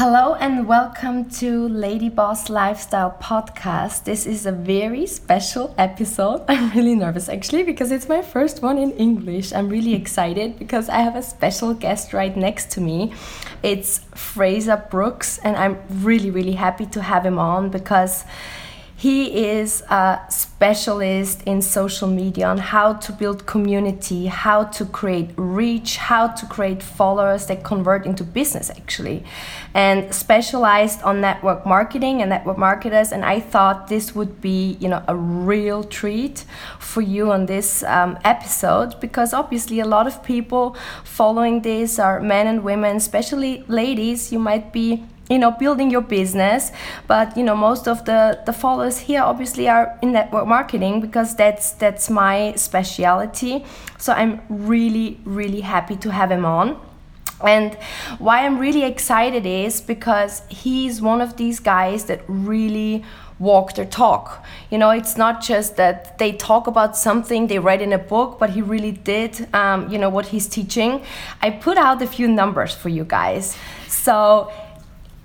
Hello and welcome to Lady Boss Lifestyle Podcast. This is a very special episode. I'm really nervous actually because it's my first one in English. I'm really excited because I have a special guest right next to me. It's Fraser Brooks, and I'm really, really happy to have him on because he is a specialist in social media on how to build community, how to create reach, how to create followers that convert into business actually, and specialized on network marketing and network marketers. And I thought this would be, you know, a real treat for you on this um, episode because obviously a lot of people following this are men and women, especially ladies. You might be you know building your business but you know most of the the followers here obviously are in network marketing because that's that's my specialty so i'm really really happy to have him on and why i'm really excited is because he's one of these guys that really walk their talk. You know, it's not just that they talk about something they read in a book, but he really did, um, you know, what he's teaching. I put out a few numbers for you guys. So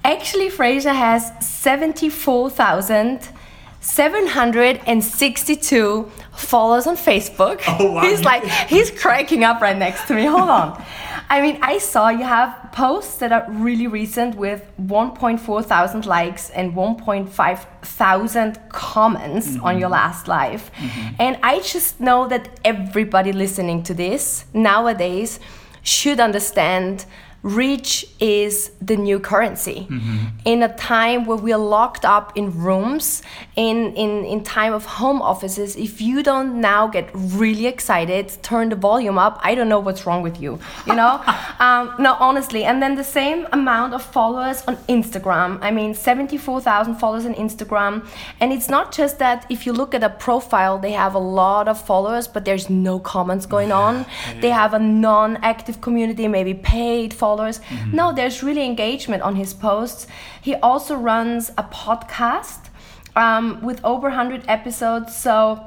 Actually, Fraser has 74,762 followers on Facebook. Oh, wow. He's like, he's cracking up right next to me. Hold on. I mean, I saw you have posts that are really recent with 1.4 thousand likes and 1.5 thousand comments mm -hmm. on your last live. Mm -hmm. And I just know that everybody listening to this nowadays should understand reach is the new currency. Mm-hmm. in a time where we're locked up in rooms in, in in time of home offices if you don't now get really excited turn the volume up i don't know what's wrong with you you know? Um, no honestly and then the same amount of followers on instagram. I mean 74000 followers on instagram. And it's not just that if you look at a profile they have a lot of followers but there's no comments going on. yeah. they have a non-active community maybe paid followers followers. Mm-hmm. No, there's really engagement on his posts. He also runs a podcast um, with over 100 episodes. So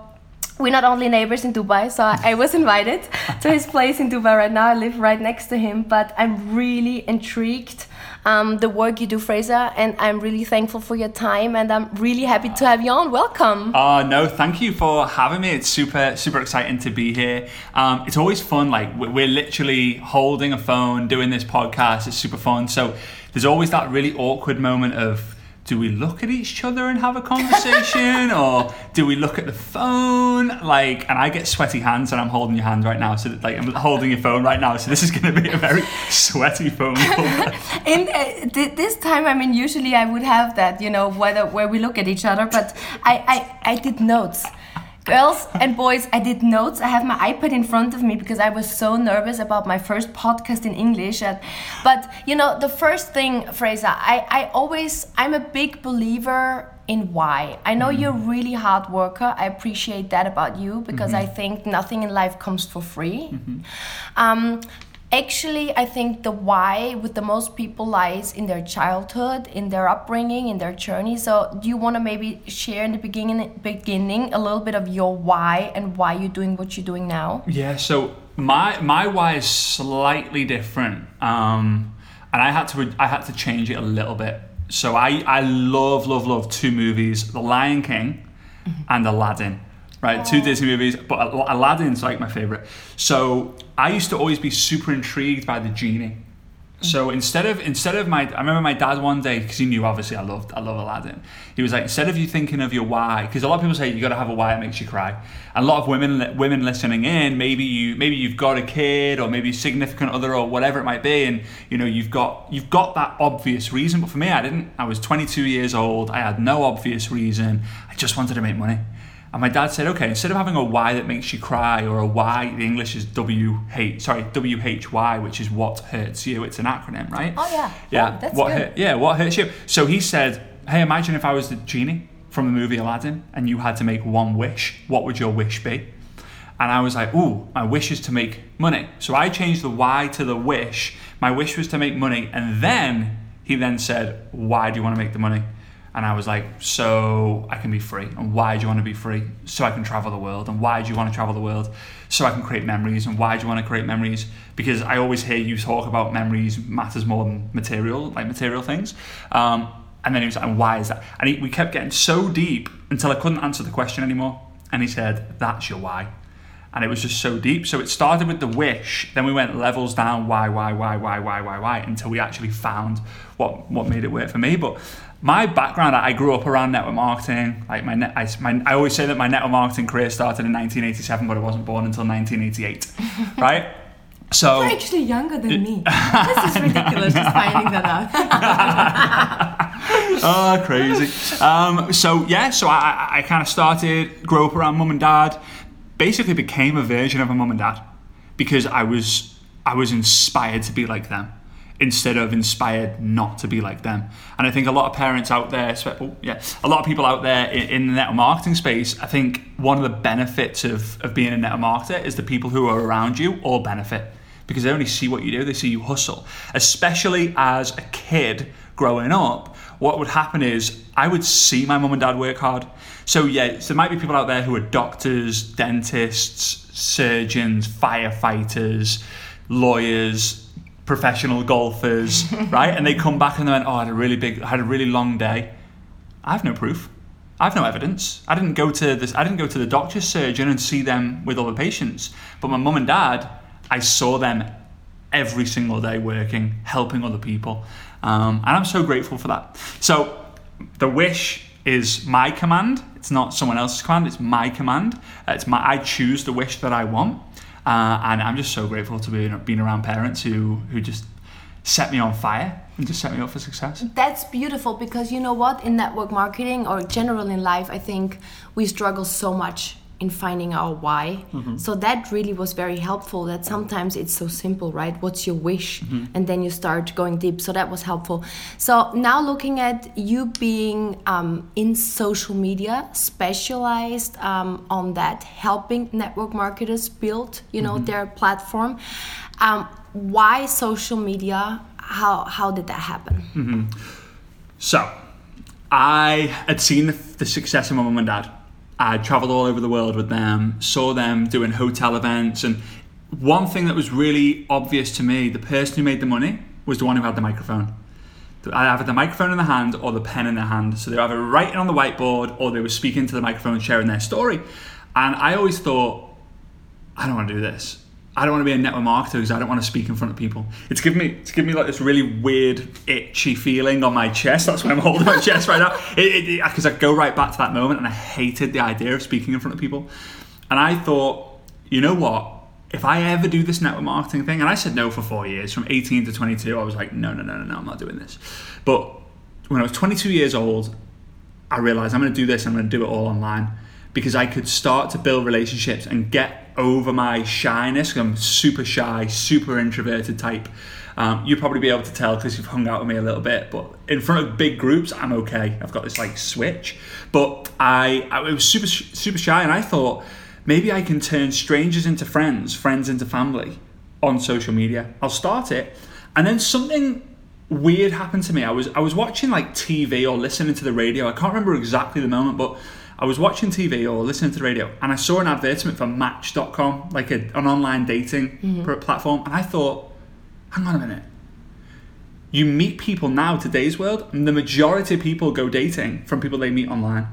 we're not only neighbors in Dubai, so I was invited to his place in Dubai right now. I live right next to him, but I'm really intrigued um, the work you do, Fraser, and I'm really thankful for your time, and I'm really happy to have you on. Welcome. Oh no, thank you for having me. It's super super exciting to be here. Um, it's always fun. Like we're literally holding a phone, doing this podcast. It's super fun. So there's always that really awkward moment of do we look at each other and have a conversation or do we look at the phone? Like and i get sweaty hands and i'm holding your hand right now so that, like i'm holding your phone right now so this is going to be a very sweaty phone call. In uh, th- this time i mean usually i would have that you know whether where we look at each other but i i, I did notes Girls and boys, I did notes. I have my iPad in front of me because I was so nervous about my first podcast in English. But you know, the first thing, Fraser, I, I always, I'm a big believer in why. I know mm you're a really hard worker. I appreciate that about you because mm-hmm. I think nothing in life comes for free. Mm-hmm. Um, actually i think the why with the most people lies in their childhood in their upbringing in their journey. So do you want to maybe share in the beginning beginning a little bit of your why and why you're doing what you're doing now? Yeah so my my why is slightly different um and i had to i had to change it a little bit. So i i love love love two movies the lion king mm-hmm. and aladdin right? Two Disney movies, but Aladdin's like my favorite. So I used to always be super intrigued by the genie. So instead of instead of my, I remember my dad one day because he knew obviously I loved I love Aladdin. He was like, instead of you thinking of your why, because a lot of people say you got to have a why that makes you cry. And a lot of women women listening in, maybe you maybe you've got a kid or maybe significant other or whatever it might be, and you know you've got you've got that obvious reason. But for me, I didn't. I was 22 years old. I had no obvious reason. I just wanted to make money. And my dad said, okay, instead of having a Y that makes you cry or a Y, the English is W H, sorry, W H Y, which is what hurts you. It's an acronym, right? Oh yeah. Yeah. Oh, that's what good. Hurt, yeah. What hurts you? So he said, hey, imagine if I was the genie from the movie Aladdin and you had to make one wish. What would your wish be? And I was like, ooh, my wish is to make money. So I changed the Y to the wish. My wish was to make money, and then he then said, why do you want to make the money? And I was like, so I can be free. And why do you want to be free? So I can travel the world. And why do you want to travel the world? So I can create memories. And why do you want to create memories? Because I always hear you talk about memories matters more than material, like material things. Um, and then he was like, and why is that? And he, we kept getting so deep until I couldn't answer the question anymore. And he said, that's your why. And it was just so deep. So it started with the wish, then we went levels down, why, why, why, why, why, why, why, until we actually found what what made it work for me. But my background, I grew up around network marketing. Like my, net, I, my, I always say that my network marketing career started in 1987, but I wasn't born until 1988, right? So You're actually younger than me. this is ridiculous. Just finding that out. oh, crazy. Um, so yeah, so I, I kind of started grow up around mum and dad. Basically, became a version of a mum and dad because I was I was inspired to be like them instead of inspired not to be like them. And I think a lot of parents out there, oh, yeah, a lot of people out there in, in the network marketing space, I think one of the benefits of, of being a network marketer is the people who are around you all benefit because they only see what you do, they see you hustle. Especially as a kid growing up, what would happen is I would see my mum and dad work hard. So yeah, so there might be people out there who are doctors, dentists, surgeons, firefighters, lawyers, professional golfers, right? And they come back and they went, "Oh, I had a really big, I had a really long day." I have no proof. I have no evidence. I didn't go to this. I didn't go to the doctor's surgeon and see them with other patients. But my mum and dad, I saw them every single day working, helping other people, um, and I'm so grateful for that. So the wish is my command. It's not someone else's command. It's my command. It's my. I choose the wish that I want. Uh, and I'm just so grateful to be being around parents who who just set me on fire and just set me up for success. That's beautiful because you know what? In network marketing or general in life, I think we struggle so much in finding our why. Mm-hmm. So that really was very helpful. That sometimes it's so simple, right? What's your wish? Mm-hmm. And then you start going deep. So that was helpful. So now looking at you being um, in social media, specialized um, on that, helping network marketers build, you know, mm-hmm. their platform. Um, why social media? How how did that happen? Mm-hmm. So. I had seen the, the success of my mum and dad I traveled all over the world with them, saw them doing hotel events, and one thing that was really obvious to me, the person who made the money was the one who had the microphone. Had the microphone in the hand or the pen in the hand. So they were either writing on the whiteboard or they were speaking to the microphone, sharing their story. And I always thought, I don't want to do this. I don't want to be a network marketer because I don't want to speak in front of people. It's given me it's given me like this really weird itchy feeling on my chest. That's why I'm holding my chest right now. Because I go right back to that moment and I hated the idea of speaking in front of people. And I thought, you know what? If I ever do this network marketing thing, and I said no for four years, from 18 to 22, I was like, no, no, no, no, no, I'm not doing this. But when I was 22 years old, I realized I'm going to do this. I'm going to do it all online because I could start to build relationships and get over my shyness. I'm super shy, super introverted type. Um, you'll probably be able to tell because you've hung out with me a little bit. But in front of big groups, I'm okay. I've got this like switch. But I, I was super super shy, and I thought maybe I can turn strangers into friends, friends into family on social media. I'll start it, and then something weird happened to me. I was I was watching like TV or listening to the radio. I can't remember exactly the moment, but I was watching TV or listening to the radio and I saw an advertisement for Match.com, like a, an online dating mm-hmm. platform, and I thought, hang on a minute. You meet people now, today's world, and the majority of people go dating from people they meet online.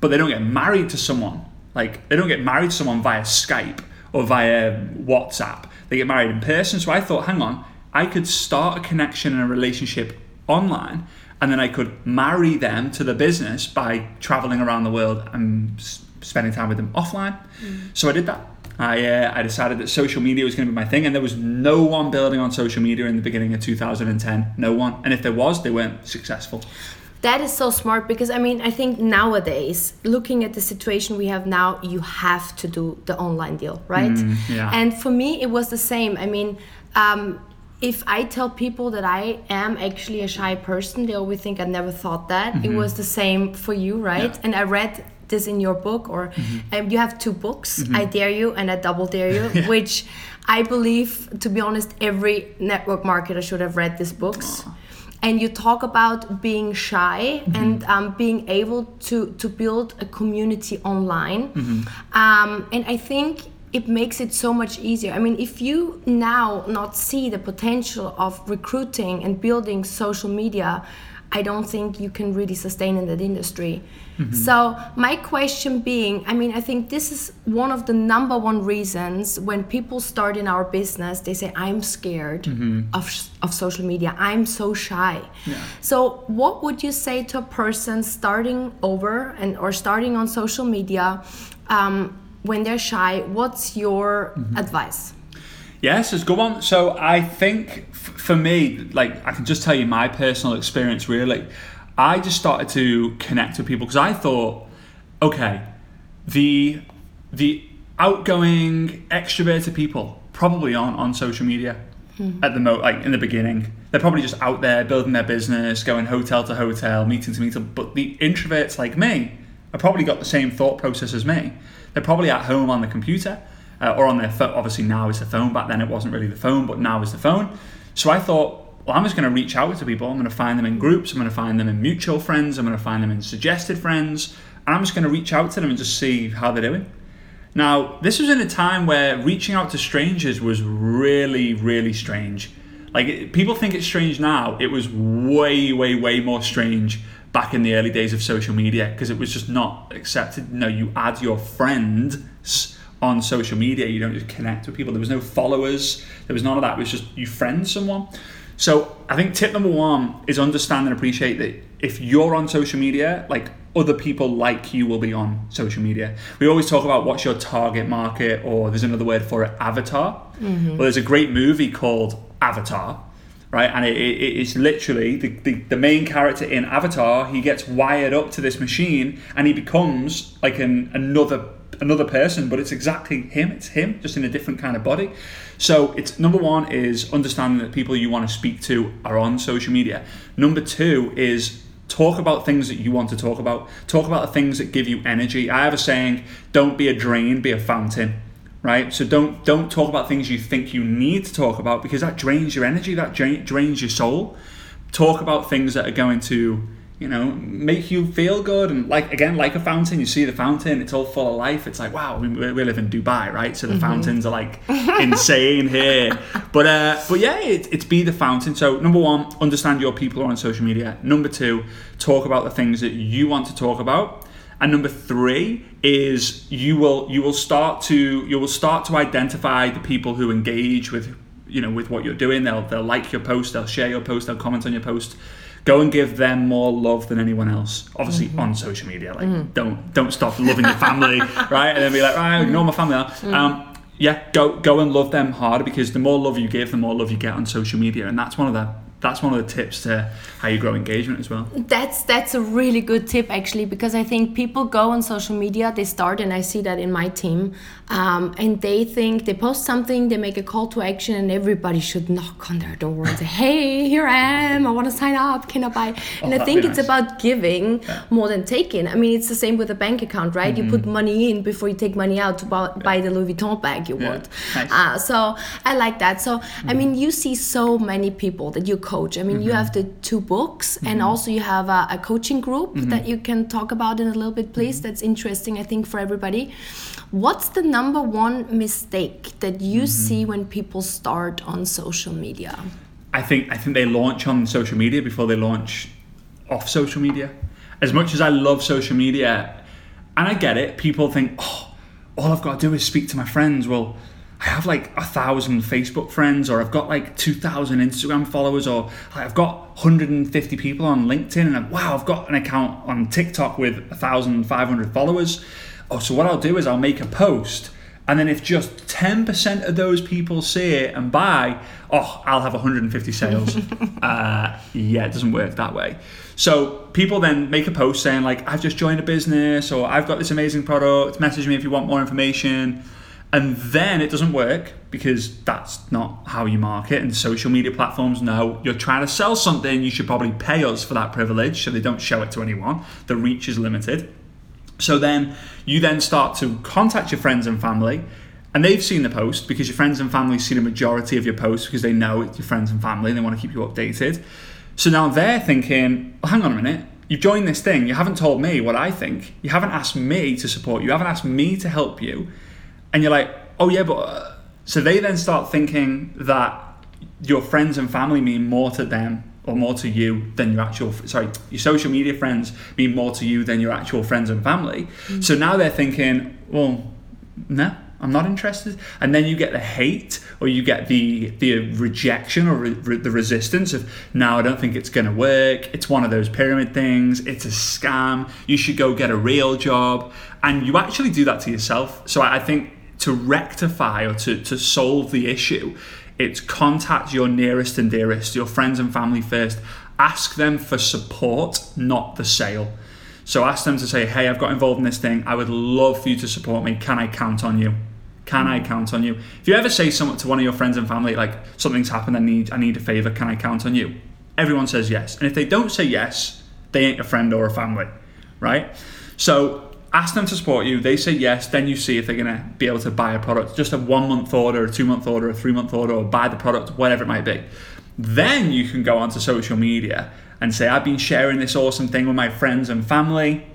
But they don't get married to someone. Like, they don't get married to someone via Skype or via WhatsApp. They get married in person. So I thought, hang on, I could start a connection and a relationship online and then I could marry them to the business by traveling around the world and spending time with them offline. Mm. So I did that. I, uh, I decided that social media was going to be my thing, and there was no one building on social media in the beginning of 2010. No one. And if there was, they weren't successful. That is so smart because I mean, I think nowadays, looking at the situation we have now, you have to do the online deal, right? Mm, yeah. And for me, it was the same. I mean, um, if I tell people that I am actually a shy person, they always think I never thought that. Mm-hmm. It was the same for you, right? Yeah. And I read this in your book, or mm-hmm. um, you have two books, mm-hmm. I Dare You and I Double Dare You, yeah. which I believe, to be honest, every network marketer should have read these books. Aww. and you talk about being shy and um, being able to to build a community online um, and i think it makes it so much easier. I mean if you now not see the potential of recruiting and building social media i don't think you can really sustain in that industry. So my question being i mean i think this is one of the number one reasons when people start in our business they say i'm scared of, of social media. I'm so shy. So what would you say to a person starting over and or starting on social media um, when they're shy what's your mm-hmm. advice Yes, it's good one. So I think f- for me, like I can just tell you my personal experience. Really, I just started to connect with people because I thought, okay, the the outgoing, extroverted people probably aren't on social media mm-hmm. at the mo like in the beginning. They're probably just out there building their business, going hotel to hotel, meeting to meeting. But the introverts like me have probably got the same thought process as me. They're probably at home on the computer uh, or on their phone. Obviously now it's the phone. Back then it wasn't really the phone, but now it's the phone. So I thought, well, I'm just going to reach out to people. I'm going to find them in groups. I'm going to find them in mutual friends. I'm going to find them in suggested friends. And I'm just going to reach out to them and just see how they're doing. Now, this was in a time where reaching out to strangers was really, really strange. Like, people think it's strange now. It was way, way, way more strange back in the early days of social media because it was just not accepted. No, you add your friends on social media. You don't just connect with people. There was no followers. There was none of that. It was just you friend someone. So I think tip number one is understand and appreciate that if you're on social media, like other people like you will be on social media. We always talk about what's your target market, or there's another word for it, avatar. Mm-hmm. Well, there's a great movie called Avatar, right? And it, it, it's literally the, the, the main character in Avatar. He gets wired up to this machine, and he becomes like an another another person, but it's exactly him. It's him, just in a different kind of body. So it's number one is understanding that people you want to speak to are on social media. Number two is talk about things that you want to talk about. Talk about the things that give you energy. I have a saying: don't be a drain, be a fountain. Right, so don't don't talk about things you think you need to talk about because that drains your energy, that dra- drains your soul. Talk about things that are going to you know, make you feel good. And like again, like a fountain, you see the fountain, it's all full of life. It's like, wow, we, we live in Dubai, right? So the fountains are like insane here. But uh, but yeah, it, it's be the fountain. So number one, understand your people are on social media. Number two, talk about the things that you want to talk about. And number three is you will you will start to you will start to identify the people who engage with you know with what you're doing. They'll they'll like your post, they'll share your post, they'll comment on your post go and give them more love than anyone else. Obviously mm-hmm. on social media, like mm. don't don't stop loving your family, right? And then be like, right, ignore my family now. Mm. Um, yeah, go go and love them harder because the more love you give, the more love you get on social media, and that's one of the that's one of the tips to how you grow engagement as well. That's that's a really good tip actually because I think people go on social media, they start, and I see that in my team, um, and they think they post something, they make a call to action, and everybody should knock on their door and say, "Hey, here I am. I want to sign up. Can I buy?" And I oh, think be it's about giving more than taking. I mean, it's the same with a bank account, right? You put mm-hmm. money in before you take money out to buy, buy the Louis Vuitton bag you Yeah. want. Nice. Uh, so I like that. So I mm-hmm. mean, you see so many people that you coach. I mean, you mm-hmm. have the two books, and also you have a, a coaching group that you can talk about in a little bit, please. That's interesting, I think, for everybody. What's the number one mistake that you see when people start on social media? I think I think they launch on social media before they launch off social media. As much as I love social media, and I get it, people think, oh, all I've got to do is speak to my friends. Well, I have like a thousand Facebook friends, or I've got like two thousand Instagram followers, or I've got 150 people on LinkedIn, and I've, wow, I've got an account on TikTok with 1,500 followers. Oh, so what I'll do is I'll make a post. And then if just 10% of those people see it and buy, oh, I'll have 150 sales. uh, yeah, it doesn't work that way. So people then make a post saying like, I've just joined a business or I've got this amazing product, message me if you want more information. And then it doesn't work because that's not how you market. And social media platforms know you're trying to sell something, you should probably pay us for that privilege so they don't show it to anyone. The reach is limited. So then you then start to contact your friends and family, and they've seen the post because your friends and family see the majority of your posts because they know it's your friends and family and they want to keep you updated. So now they're thinking, well, hang on a minute, you've joined this thing, you haven't told me what I think, you haven't asked me to support you, you haven't asked me to help you. And you're like, oh yeah, but. Uh, so they then start thinking that your friends and family mean more to them or more to you than your actual sorry your social media friends mean more to you than your actual friends and family. Mm-hmm. so now they're thinking well no i'm not interested. And then you get the hate or you get the the rejection or re- the resistance of no i don't think it's going to work. It's one of those pyramid things. It's a scam. You should go get a real job. And you actually do that to yourself. So i, I think to rectify or to, to solve the issue it's contact your nearest and dearest, your friends and family first. Ask them for support, not the sale. So ask them to say, hey, I've got involved in this thing. I would love for you to support me. Can I count on you? Can I count on you? If you ever say something to one of your friends and family, like something's happened, I need I need a favor, can I count on you? Everyone says yes. And if they don't say yes, they ain't a friend or a family, right? So ask them to support you. They say yes. Then you see if they're going to be able to buy a product, just a one month order, a two month order, a three month order, or buy the product, whatever it might be. Then you can go onto social media and say, I've been sharing this awesome thing with my friends and family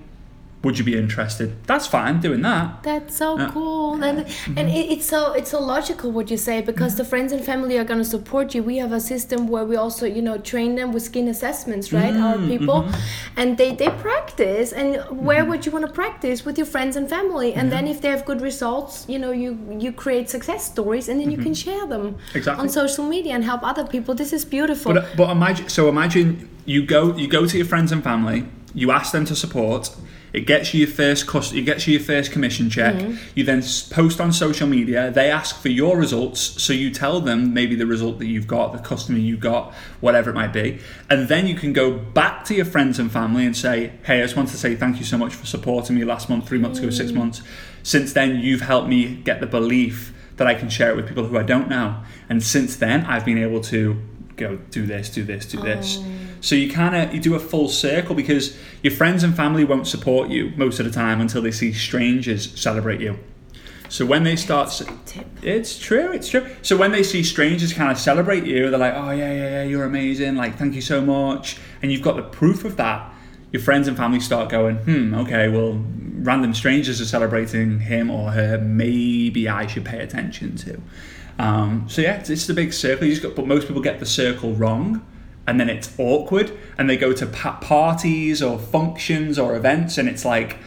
would you be interested? That's fine doing that. That's so uh, cool, and mm-hmm. and it, it's so it's so logical what you say because mm-hmm. the friends and family are gonna support you. We have a system where we also you know train them with skin assessments, right? Mm-hmm. Our people, mm-hmm. and they they practice. And where mm-hmm. would you want to practice with your friends and family? And then if they have good results, you know you you create success stories, and then you can mm-hmm. share them exactly. on social media and help other people. This is beautiful. But but imagine so imagine you go you go to your friends and family, you ask them to support it gets you your first cost. It gets you your first commission check. Mm-hmm. You then post on social media. They ask for your results, so you tell them maybe the result that you've got, the customer you got, whatever it might be, and then you can go back to your friends and family and say, "Hey, I just want to say thank you so much for supporting me last month, three months mm-hmm. ago, six mm. months. Since then, you've helped me get the belief." That I can share it with people who I don't know. And since then, I've been able to go do this, do this, do this. Oh. So you kind of you do a full circle because your friends and family won't support you most of the time until they see strangers celebrate you. So when they start, it's true, it's true. So when they see strangers kind of celebrate you, they're like, "Oh yeah, yeah, yeah, you're amazing! Like, thank you so much." And you've got the proof of that. Your friends and family start going, "Hmm, okay, well, random strangers are celebrating him or her. Maybe I should pay attention to." Um, so yeah, it's, it's the big circle. You just got, but most people get the circle wrong, and then it's awkward. And they go to pa- parties or functions or events, and it's like,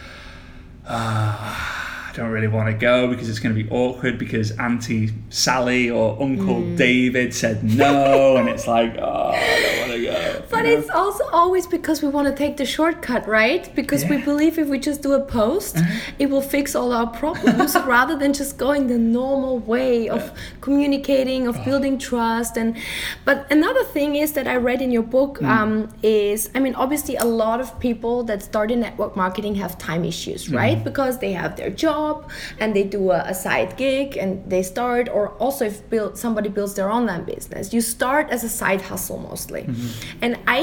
uh, I don't really want to go because it's going to be awkward because Auntie Sally or Uncle mm. David said no, and it's like, oh, I don't want to go. But you know? it's also always because we want to take the shortcut, right? Because yeah. we believe if we just do a post, uh-huh. it will fix all our problems rather than just going the normal way of yeah. communicating, of oh. building trust. And but another thing is that I read in your book mm. um, is, I mean, obviously a lot of people that start in network marketing have time issues, right? Mm. Because they have their job job and they do a, a side gig and they start or also if build, somebody builds their online business you start as a side hustle mostly mm-hmm. And i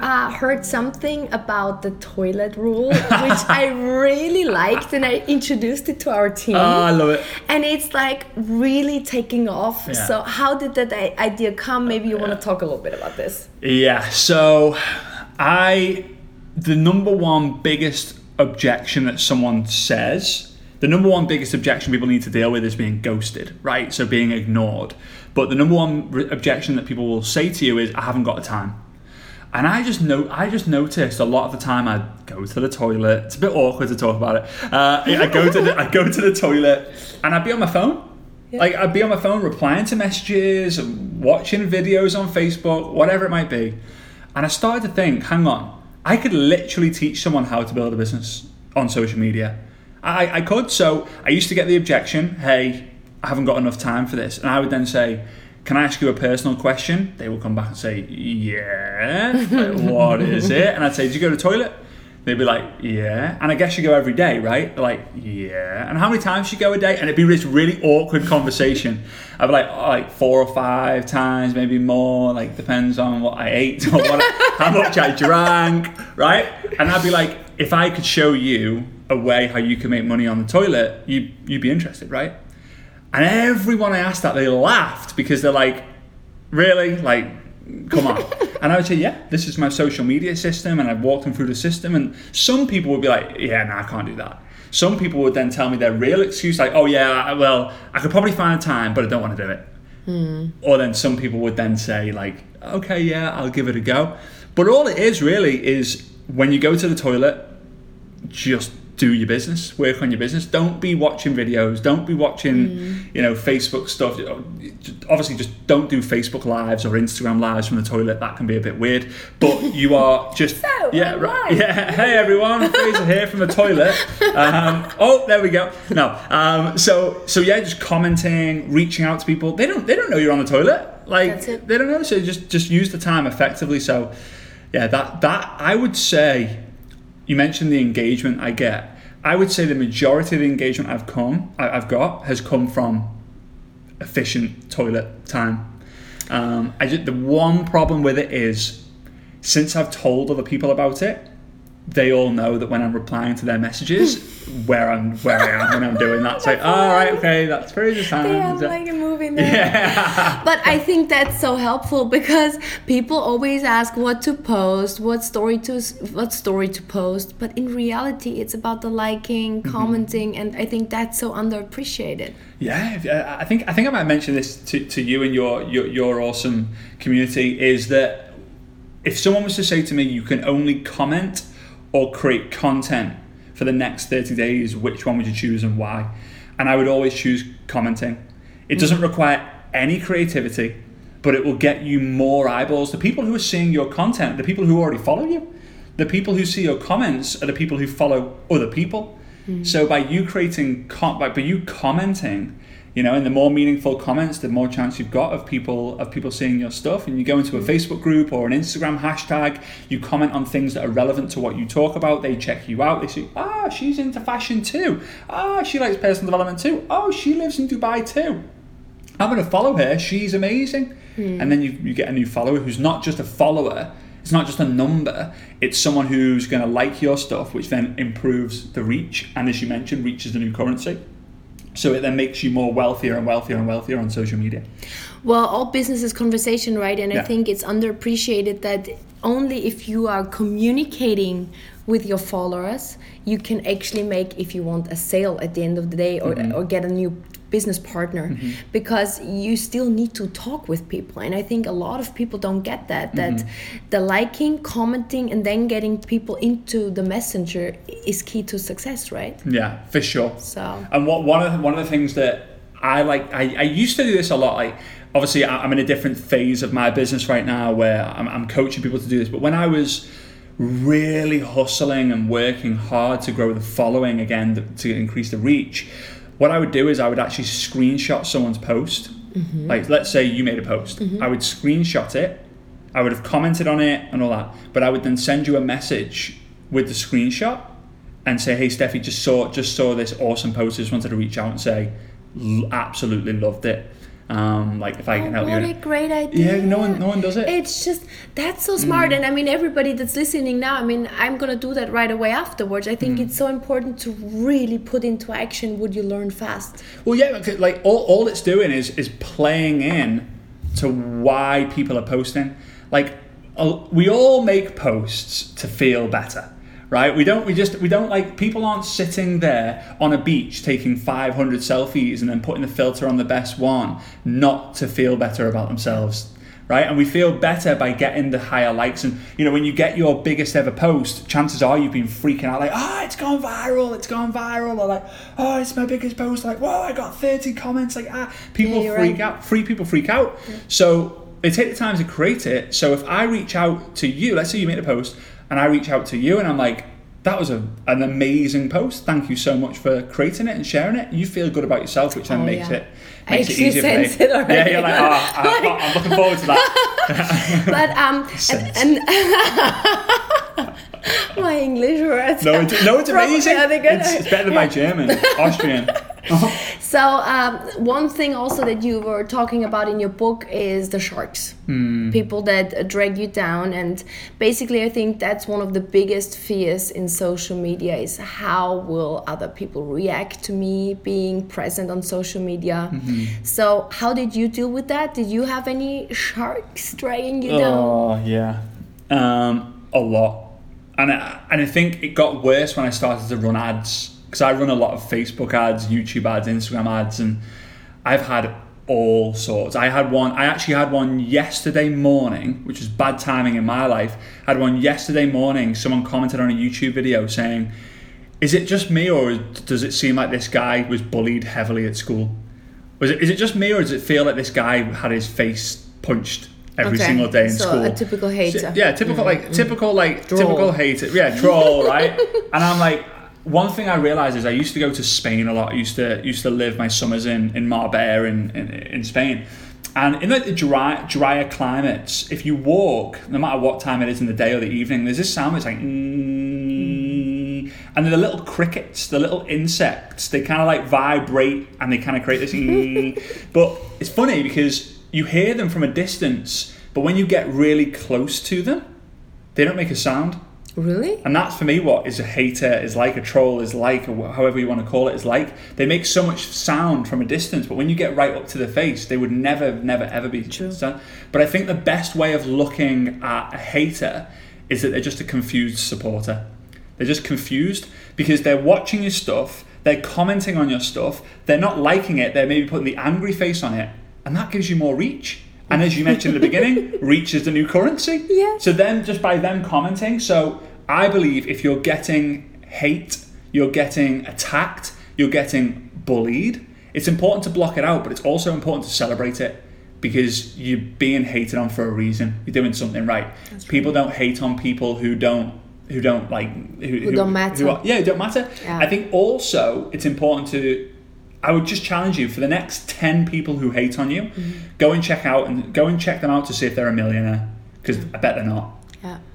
uh, heard something about the toilet rule which i really liked and i introduced it to our team oh i love it and it's like really taking off yeah. so how did that idea come maybe you want to talk a little bit about this yeah so i the number one biggest objection that someone says the number one biggest objection people need to deal with is being ghosted, right? So being ignored. But the number one re- objection that people will say to you is, "I haven't got the time." And I just know, I just noticed a lot of the time I go to the toilet. It's a bit awkward to talk about it. Uh, I go to the, I go to the toilet, and I'd be on my phone. Yeah. Like I'd be on my phone replying to messages, watching videos on Facebook, whatever it might be. And I started to think, hang on, I could literally teach someone how to build a business on social media I, I could. So I used to get the objection, hey, I haven't got enough time for this. And I would then say, can I ask you a personal question? They will come back and say, yeah. like, what is it? And I'd say, did you go to the toilet? They'd be like, yeah. And I guess you go every day, right? They're like, yeah. And how many times you go a day? And it'd be this really awkward conversation. I'd be like, oh, like four or five times, maybe more. Like depends on what I ate or what, how much I drank, right? And I'd be like, if I could show you a way how you can make money on the toilet, you you'd be interested, right? And everyone I asked that, they laughed because they're like, really? Like, Come on. and I would say, yeah, this is my social media system, and I've walked them through the system. And some people would be like, yeah, no, I can't do that. Some people would then tell me their real excuse, like, oh, yeah, well, I could probably find a time, but I don't want to do it. Hmm. Or then some people would then say, like, okay, yeah, I'll give it a go. But all it is really is when you go to the toilet, just do your business, work on your business. Don't be watching videos. Don't be watching, you know, Facebook stuff. Obviously, just don't do Facebook lives or Instagram lives from the toilet. That can be a bit weird. But you are just So, yeah, right, yeah. Hey everyone, Fraser here from the toilet. Um, oh, there we go. No, um, so so yeah, just commenting, reaching out to people. They don't they don't know you're on the toilet. Like That's it. they don't know. So just just use the time effectively. So yeah, that that I would say. You mentioned the engagement I get. I would say the majority of the engagement I've come I've got has come from efficient toilet time. Um, I just, the one problem with it is since I've told other people about it, they all know that when I'm replying to their messages, where I'm where I am when I'm doing that. It's like, all right, okay, that's very the time. They have like a movie yeah. But I think that's so helpful because people always ask what to post, what story to what story to post, but in reality, it's about the liking, Mm-hmm. commenting, and I think that's so underappreciated. Yeah, I think I think I might mention this to, to you and your, your your awesome community is that if someone was to say to me, you can only comment or create content for the next thirty days, which one would you choose and why? And I would always choose commenting. It mm. doesn't require any creativity, but it will get you more eyeballs. The people who are seeing your content, the people who already follow you, the people who see your comments are the people who follow other people. Mm. So by you creating, by you commenting, you know, and the more meaningful comments, the more chance you've got of people of people seeing your stuff. And you go into a Facebook group or an Instagram hashtag, you comment on things that are relevant to what you talk about. They check you out. They say, ah, she's into fashion too. Ah, she likes personal development too. Oh, she lives in Dubai too. I'm going to follow her. She's amazing. And then you, you get a new follower who's not just a follower, it's not just a number, it's someone who's going to like your stuff, which then improves the reach. And as you mentioned, reach is the new currency. So it then makes you more wealthier and wealthier and wealthier on social media. Well, all business is conversation, right? And I think it's underappreciated that only if you are communicating with your followers, you can actually make, if you want, a sale at the end of the day or, mm-hmm. or get a new business partner mm-hmm. because you still need to talk with people and i think a lot of people don't get that mm-hmm. that the liking commenting and then getting people into the messenger is key to success right Yeah, for sure. so And what one of the, one of the things that I like, I, I used to do this a lot. Like, obviously, I'm in a different phase of my business right now where I'm, I'm coaching people to do this. But when I was really hustling and working hard to grow the following again to increase the reach, what I would do is I would actually screenshot someone's post. Mm-hmm. Like, let's say you made a post, mm-hmm. I would screenshot it. I would have commented on it and all that, but I would then send you a message with the screenshot and say, "Hey, Steffi, just saw just saw this awesome post. Just wanted to reach out and say, "L- absolutely loved it. Um, like if I can help Oh, what you." a great idea Yeah, no one no one does it. It's just that's so smart, and I mean everybody that's listening now. I mean, I'm gonna do that right away afterwards. I think it's so important to really put into action what you learn fast. Well, yeah, like- all, all it's doing is is playing in to why people are posting. Like we all make posts to feel better, right? We don't. We just. We don't like. People aren't sitting there on a beach taking 500 selfies and then putting the filter on the best one, not to feel better about themselves. Right, and we feel better by getting the higher likes. And you know, when you get your biggest ever post, chances are you've been freaking out, like, "Ah, it's gone viral! It's gone viral!" Or like, "Oh, it's my biggest post!" Like, "Whoa, I got 30 comments!" Like, ah, people Yeah, freak right. out. Free people freak out. So they take the time to create it. So if I reach out to you, let's say you made a post, and I reach out to you, and I'm like, "That was a, an amazing post. Thank you so much for creating it and sharing it." You feel good about yourself, which then Oh, makes yeah. it makes it easier for sense me. it already. Yeah, you're like, ah, ah, ah, "Oh, I, I'm looking forward to that." But um, Sense. and, and my English words. No, it's, no, it's amazing. are they good? It's, it's better than my German, Austrian. So um, one thing also that you were talking about in your book is the sharks, people that drag you down, and basically I think that's one of the biggest fears in social media is how will other people react to me being present on social media. So how did you deal with that? Did you have any sharks dragging you down? Oh yeah, um, a lot, and I, and I think it got worse when I started to run ads because I run a lot of Facebook ads, YouTube ads, Instagram ads, and I've had all sorts. I had one. I actually had one yesterday morning, which was bad timing in my life. I had one yesterday morning. Someone commented on a YouTube video saying, "Is it just me, or does it seem like this guy was bullied heavily at school? Was it? Is it just me, or does it feel like this guy had his face punched?" Every Okay, single day in so school. a typical hater. Yeah, typical like mm. typical like Troll. typical hater. Yeah, troll, right? and I'm like, one thing I realized is I used to go to Spain a lot. I used to used to live my summers in in Marbella in in, in Spain. And in like the dry, drier climates, if you walk, no matter what time it is in the day or the evening, there's this sound that's like, mm, and they're the little crickets, the little insects. They kind of like vibrate and they kind of create this. mm. But it's funny because you hear them from a distance, but when you get really close to them, they don't make a sound. Really? And that's for me what is a hater, is like a troll, is like, or however you want to call it, is like. They make so much sound from a distance, but when you get right up to the face, they would never, never, ever be True. sound. But I think the best way of looking at a hater is that they're just a confused supporter. They're just confused because they're watching your stuff, they're commenting on your stuff, they're not liking it, they're maybe putting the angry face on it, and that gives you more reach. And as you mentioned at the beginning, reach is the new currency. Yeah. So then, just by them commenting, so I believe if you're getting hate, you're getting attacked, you're getting bullied, it's important to block it out, but it's also important to celebrate it because you're being hated on for a reason. You're doing something right. People don't hate on people who don't who don't like who, don't matter. are- yeah, who don't matter. Yeah. I think also it's important to. I would just challenge you for the next ten people who hate on you, Mm-hmm. go and check out and go and check them out to see if they're a millionaire because I bet they're not.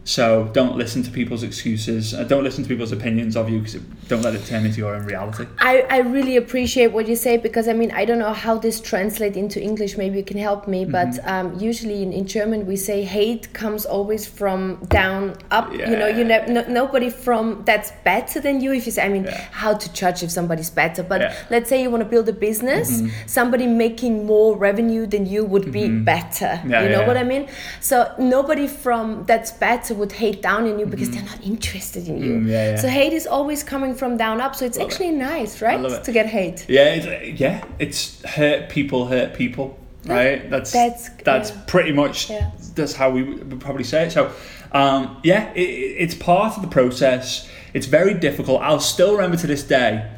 Yeah. So don't listen to people's excuses. Uh, don't listen to people's opinions of you because don't let it turn into your own reality. I, I really appreciate what you say because I mean I don't know how this translates into English. Maybe you can help me. But Mm-hmm. um, usually in, in German we say hate comes always from down up. You know, you Yeah. know, no, nobody from that's better than you. If you say, I mean, Yeah. how to judge if somebody's better? But Yeah. Mm-hmm. let's say you want to build a business, somebody making more revenue than you would be better. Mm-hmm. Yeah, you know yeah. what I mean? So nobody from that's better would hate down in you because they're not interested in you. Mm, yeah, yeah. So hate is always coming from down up. So it's Love it. actually nice, right? it. To get hate. Yeah, it's, yeah. It's hurt people hurt people, right? That's That's- pretty much Yeah. that's how we would probably say it. So, um, yeah, it, it- it's part of the process. It's very difficult. I'll still remember to this day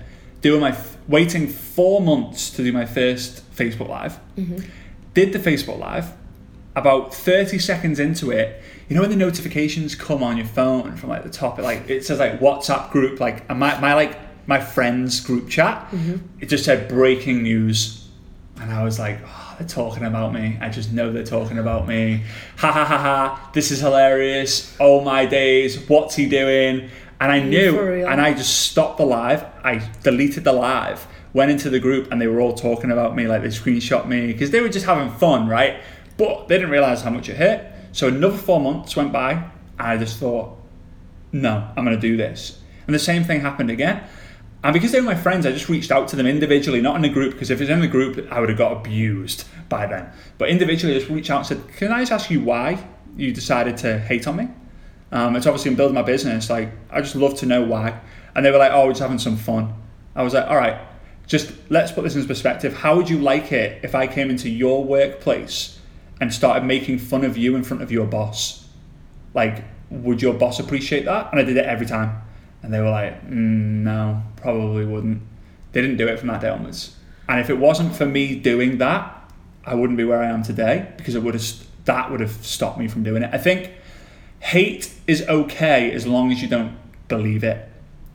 doing my f- waiting four months to do my first Facebook live. Did the Facebook live. About thirty seconds into it, you know when the notifications come on your phone from like the top, it like it says like WhatsApp group, like and my my like my friends group chat. It just said breaking news, and I was like, oh, they're talking about me. I just know they're talking about me. Ha ha ha ha! This is hilarious. Oh my days! What's he doing? And I knew, and I just stopped the live. I deleted the live, went into the group, and they were all talking about me. Like they screenshot me because they were just having fun, right? But they didn't realize how much it hurt. So another four months went by, and I just thought, no, I'm going to do this. And the same thing happened again. And because they were my friends, I just reached out to them individually, not in a group, because if it was in the group, I would have got abused by them. But individually, I just reached out and said, Can I just ask you why you decided to hate on me? Um, it's obviously in building my business. Like, I just love to know why. And they were like, Oh, we're just having some fun. I was like, All right, just let's put this into perspective. How would you like it if I came into your workplace and started making fun of you in front of your boss? like would your boss appreciate that? And i did it every time. And they were like mm, no probably wouldn't. They didn't do it from that day onwards. And if it wasn't for me doing that i wouldn't be where i am today because it would have that would have stopped me from doing it. I think hate is okay as long as you don't believe it.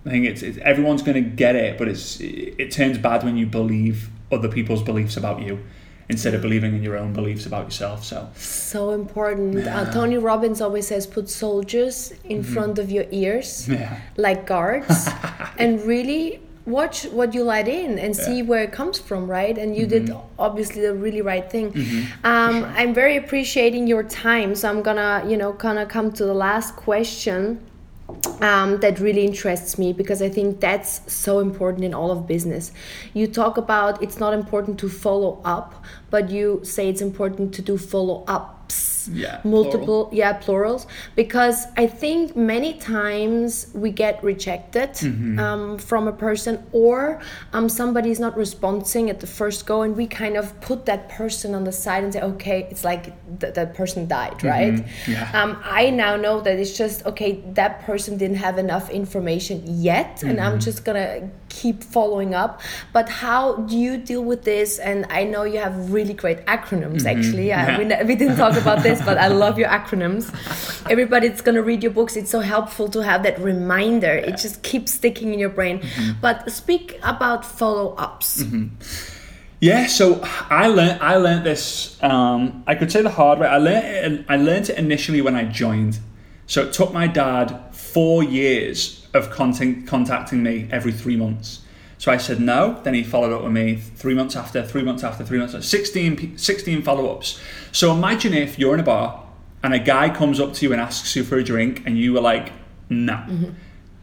I think it's, it's everyone's going to get it but it's it, it turns bad when you believe other people's beliefs about you instead of believing in your own beliefs about yourself so So important. Uh, Tony Robbins always says, put soldiers in front of your ears, yeah like guards. and really, watch what you let in and see where it comes from, right? And you did obviously the really right thing. Um, I'm very appreciating your time, so I'm gonna, you know, kind of come to the last question um, that really interests me because I think that's so important in all of business. You talk about it's not important to follow up, but you say it's important to do follow Yeah, multiple yeah plurals because I think many times we get rejected Mm-hmm. um, from a person or um, somebody is not responding at the first go and we kind of put that person on the side and say okay it's like th- that person died right Mm-hmm. Yeah. um, I now know that it's just okay. That person didn't have enough information yet, and Mm-hmm. I'm just gonna keep following up. But how do you deal with this? And I know you have really great acronyms. Actually, we, Mm-hmm. Yeah. ne- we didn't talk about this, but I love your acronyms. Everybody's gonna read your books, it's so helpful to have that reminder. It just keeps sticking in your brain. Mm-hmm. But speak about follow ups. Yeah, so I learned I learned this. Um, I could say the hard way. I learned it, I learned it initially when I joined. So it took my dad four years of contact, contacting me every three months. So I said no. Then he followed up with me three months after, three months after, three months after, 16, 16 follow ups. So imagine if you're in a bar and a guy comes up to you and asks you for a drink, and you were like, no.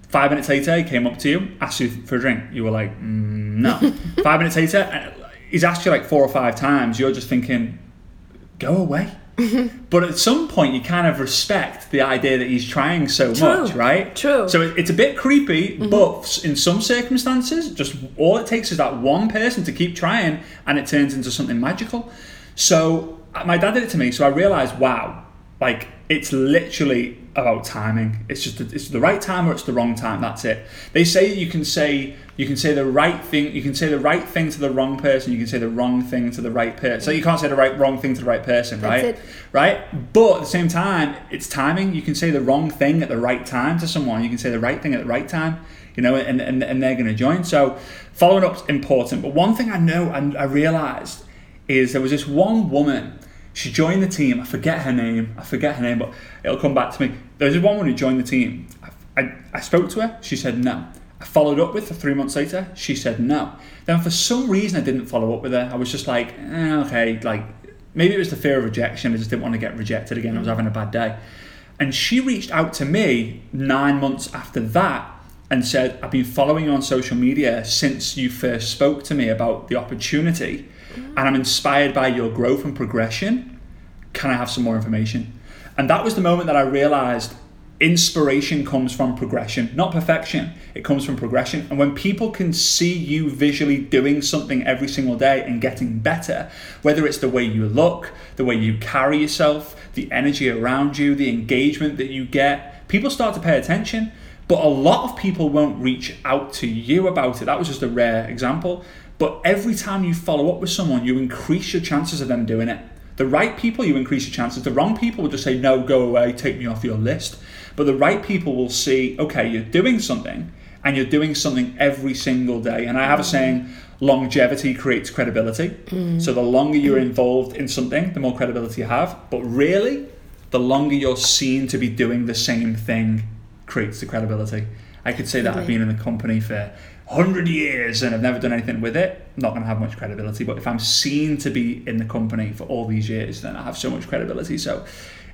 Five minutes later, he came up to you, asked you for a drink. You were like, mm, no. five minutes later, he's asked you like four or five times. You're just thinking, go away. but at some point, you kind of respect the idea that he's trying so True. much, right? True. So it- it's a bit creepy, but in some circumstances, just all it takes is that one person to keep trying, and it turns into something magical. So uh, my dad did it to me, so I realized, wow, like it's literally about timing. It's just it's the right time or it's the wrong time. That's it. They say you can say you can say the right thing. You can say the right thing to the wrong person. You can say the wrong thing to the right person. So you can't say the right wrong thing to the right person, That's right? it. Right. But at the same time, it's timing. You can say the wrong thing at the right time to someone. You can say the right thing at the right time. You know, and and, and they're going to join. So following up's important. But one thing I know and I realized is there was this one woman. She joined the team. I forget her name. I forget her name, but it'll come back to me. There was one woman who joined the team. I, I, I spoke to her. She said no. I followed up with her three months later. She said no. Then for some reason I didn't follow up with her. I was just like, eh, okay, like maybe it was the fear of rejection. I just didn't want to get rejected again. I was having a bad day. And she reached out to me nine months after that and said, I've been following you on social media since you first spoke to me about the opportunity, and I'm inspired by your growth and progression. Can I have some more information? And that was the moment that I realized inspiration comes from progression, not perfection. It comes from progression. And when people can see you visually doing something every single day and getting better, whether it's the way you look, the way you carry yourself, the energy around you, the engagement that you get, people start to pay attention. But a lot of people won't reach out to you about it. That was just a rare example. But every time you follow up with someone, you increase your chances of them doing it. The right people, you increase your chances. The wrong people will just say, no, go away, take me off your list. But the right people will see, okay, you're doing something and you're doing something every single day. And I have a mm. saying, longevity creates credibility. Mm. So the longer you're involved in something, the more credibility you have. But really, the longer you're seen to be doing the same thing creates the credibility. I could say that I've been in the company for 100 years and I've never done anything with it. I'm not going to have much credibility. But if I'm seen to be in the company for all these years, then I have so much credibility. So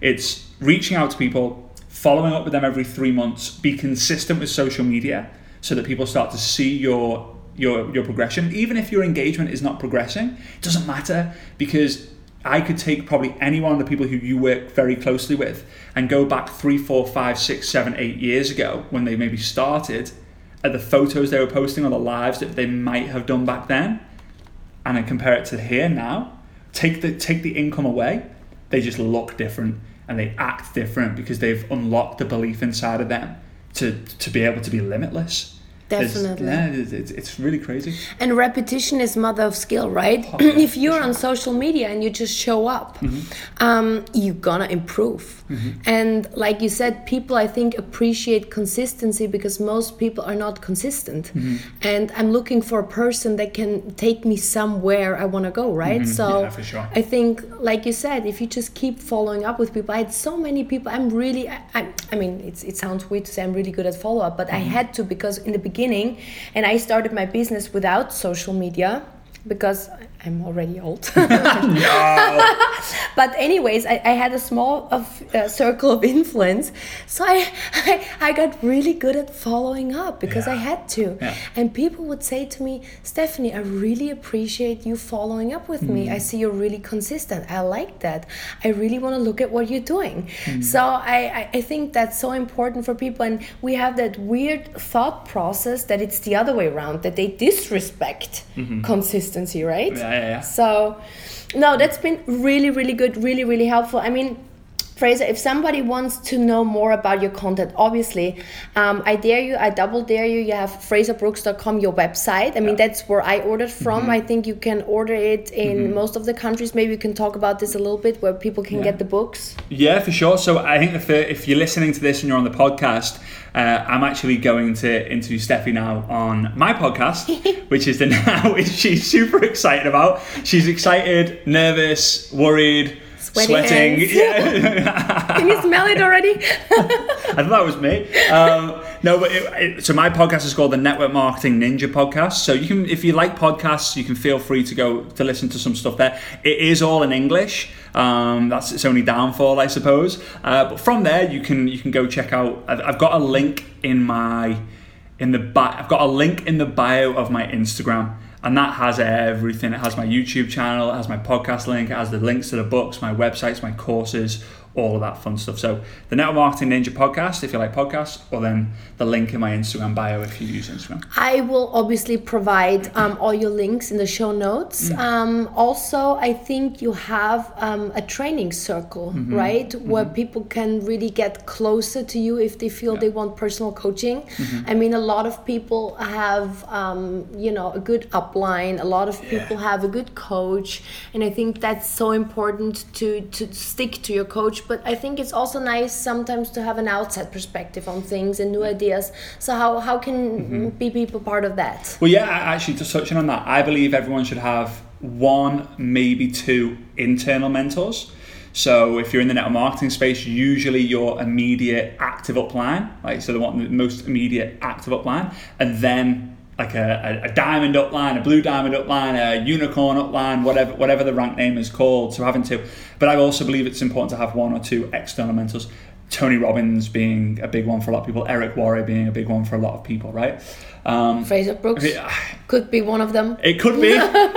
it's reaching out to people, following up with them every three months, be consistent with social media so that people start to see your your your progression. Even if your engagement is not progressing, it doesn't matter because I could take probably any one of the people who you work very closely with and go back three, four, five, six, seven, eight years ago when they maybe started at the photos they were posting or the lives that they might have done back then and then compare it to here now. Take the take the income away, they just look different and they act different because they've unlocked the belief inside of them to to be able to be limitless. It's- Definitely. yeah, it's, it's, really crazy. And repetition is mother of skill, right? Oh, if you're on social media and you just show up, mm-hmm. um, you're gonna improve. Mm-hmm. And like you said, people I think appreciate consistency because most people are not consistent. Mm-hmm. And I'm looking for a person that can take me somewhere I want to go, right? So Yeah, for sure. I think, like you said, if you just keep following up with people, I had so many people. I'm really, I, I, I mean, it's, it sounds weird to say I'm really good at follow up, but I had to because in the beginning beginning, and I started my business without social media because I'm already old. but anyways, I, I had a small of, uh, circle of influence, so I, I I got really good at following up because I had to. Yeah. And people would say to me, Stephanie, I really appreciate you following up with me. Mm. I see you're really consistent. I like that. I really want to look at what you're doing. Mm. So I, I, think that's so important for people. And we have that weird thought process that it's the other way around, that they disrespect consistency, right? Mm-hmm. Yeah, yeah. So, no, that's been really, really good, really, really helpful. I mean, Fraser, if somebody wants to know more about your content, obviously, um, I dare you, I double dare you. You have fraserbrooks.com, your website. I mean, that's where I ordered from. Mm-hmm. I think you can order it in most of the countries. Maybe you can talk about this a little bit where people can get the books. Yeah, for sure. So I think if, if you're listening to this and you're on the podcast, uh, I'm actually going to interview Steffi now on my podcast, which is the now, which she's super excited about. She's excited, nervous, worried, Sweating. Yeah. Can you smell it already? I thought that was me. Um, no, but it, it, so my podcast is called the Network Marketing Ninja Podcast. So you can, if you like podcasts, you can feel free to go to listen to some stuff there. It is all in English. Um, that's its only downfall, I suppose. Uh, but from there, you can you can go check out. I've, I've got a link in my in the bi- I've got a link in the bio of my Instagram. And that has everything. It has my YouTube channel, it has my podcast link, it has the links to the books, my websites, my courses, all of that fun stuff. So the Network Marketing Ninja podcast, if you like podcasts, or then the link in my Instagram bio if you use Instagram. I will obviously provide um, all your links in the show notes. Mm. Um, also, I think you have um, a training circle, Mm-hmm. right? Where people can really get closer to you if they feel they want personal coaching. Mm-hmm. I mean, a lot of people have, um, you know, a good upline. A lot of people have a good coach, and I think that's so important to to stick to your coach. But I think it's also nice sometimes to have an outside perspective on things and new ideas. So how how can Mm-hmm. be people part of that? Well, yeah, I- actually, just touching on that, I believe everyone should have one, maybe two internal mentors. So if you're in the network marketing space, usually your immediate active upline, like so the one the most immediate active upline, and then like a, a, diamond upline, a blue diamond upline, a unicorn upline, whatever whatever the rank name is called. So having to, but I also believe it's important to have one or two external mentors. Tony Robbins being a big one for a lot of people, Eric Worre being a big one for a lot of people, right? Um, Fraser Brooks yeah. could be one of them. it could be.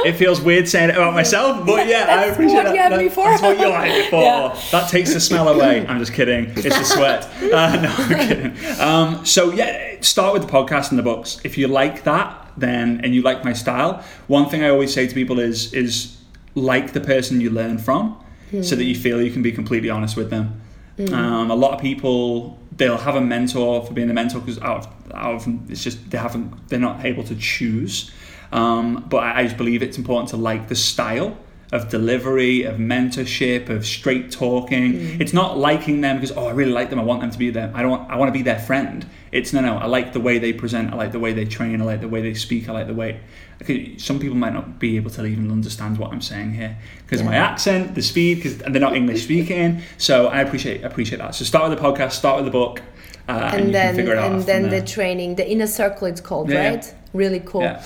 it feels weird saying it about myself, but yeah, I appreciate that. That-. That's what you have me for. Yeah. That takes the smell away. I'm just kidding. It's the sweat. Uh, no, I'm kidding. Um, so yeah, start with the podcast and the books. If you like that, then and you like my style, one thing I always say to people is is like the person you learn from, so that you feel you can be completely honest with them. Um, a lot of people they'll have a mentor for being a mentor because out of, out of it's just they haven't they're not able to choose. Um, but I, I just believe it's important to like the style of delivery, of mentorship, of straight talking. It's not liking them because oh I really like them, I want them to be there. I don't want, I want to be their friend. It's no no, I like the way they present, I like the way they train, I like the way they speak, I like the way okay, some people might not be able to even understand what I'm saying here because of my accent, the speed, because they're not English speaking. So I appreciate appreciate that. So start with the podcast, start with the book, uh, and, and then can figure it out. and then the training the inner circle it's called Yeah, yeah. Really cool Yeah.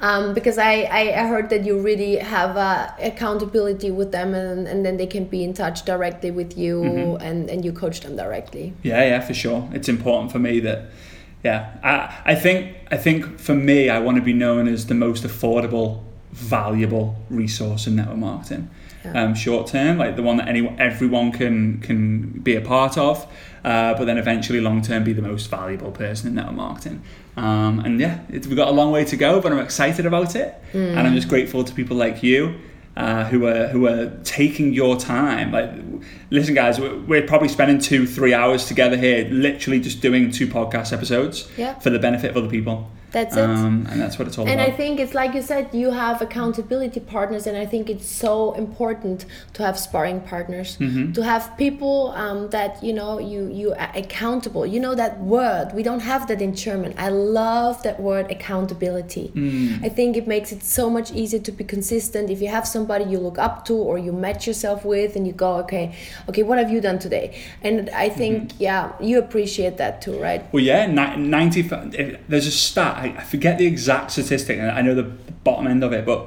um, because I, I I heard that you really have uh, accountability with them and, and then they can be in touch directly with you Mm-hmm. and, and you coach them directly Yeah, yeah, for sure. It's important for me that, yeah, I, I think I think for me, I want to be known as the most affordable, valuable resource in network marketing. Yeah. Um, short term, like the one that anyone, everyone can can be a part of, uh, but then eventually long term be the most valuable person in network marketing. Um, and yeah, we've got a long way to go, but I'm excited about it, and I'm just grateful to people like you uh, who are who are taking your time. Like, listen, guys, we're, we're probably spending two, three hours together here, literally just doing two podcast episodes Yeah. for the benefit of other people. That's it. Um, and that's what it's all about. and I think it's like you said, you have accountability partners, and I think it's so important to have sparring partners, Mm-hmm. to have people um, that you know you you are accountable. You know that word. We don't have that in German. I love that word accountability. Mm. I think it makes it so much easier to be consistent. If you have somebody you look up to or you match yourself with, and you go, okay, okay, what have you done today? And I think, Mm-hmm. yeah, you appreciate that too, right? Well, yeah, ni- 90. There's a stat. I, forget the exact statistic, and I know the bottom end of it, but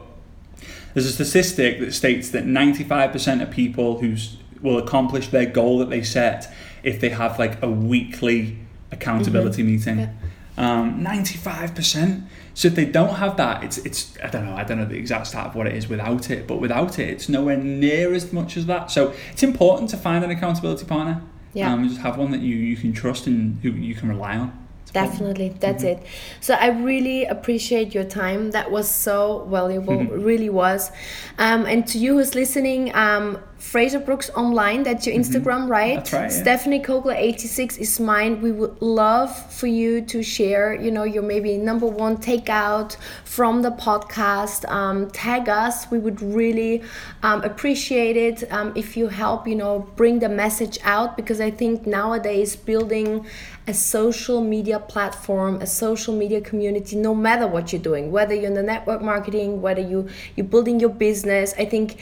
there's a statistic that states that 95% of people who will accomplish their goal that they set if they have like a weekly accountability Mm-hmm. meeting. Yeah. Um, 95%. So if they don't have that, it's it's I don't know I don't know the exact stat of what it is without it, but without it, it's nowhere near as much as that. So it's important to find an accountability partner. Yeah. Um, just have one that you you can trust and who you can rely on. Definitely, that's Mm-hmm. it. So I really appreciate your time. That was so valuable, Mm-hmm. Really was. Um, and to you who's listening, um, Fraser Brooks Online, that's your Instagram, right? Mm-hmm. That's right, yeah. Stephanie Kogler 86 is mine. We would love for you to share, you know, your maybe number one takeout from the podcast. Um, tag us. We would really um, appreciate it um, if you help, you know, bring the message out because I think nowadays building a social media platform, a social media community, no matter what you're doing, whether you're in the network marketing, whether you you're building your business, I think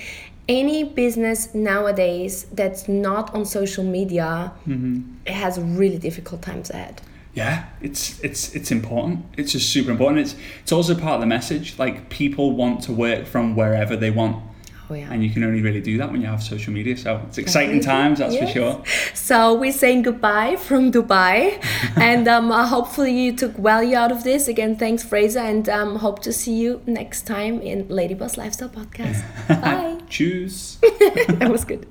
any business nowadays that's not on social media it has really difficult times ahead. Yeah, it's it's it's important. It's just super important. It's it's also part of the message. Like people want to work from wherever they want, Oh yeah. and you can only really do that when you have social media. So it's exciting times, that's for sure. So we're saying goodbye from Dubai, and um, hopefully you took value out of this. Again, thanks Fraser, and um, hope to see you next time in Lady Boss Lifestyle Podcast. Bye. Choose. that was good.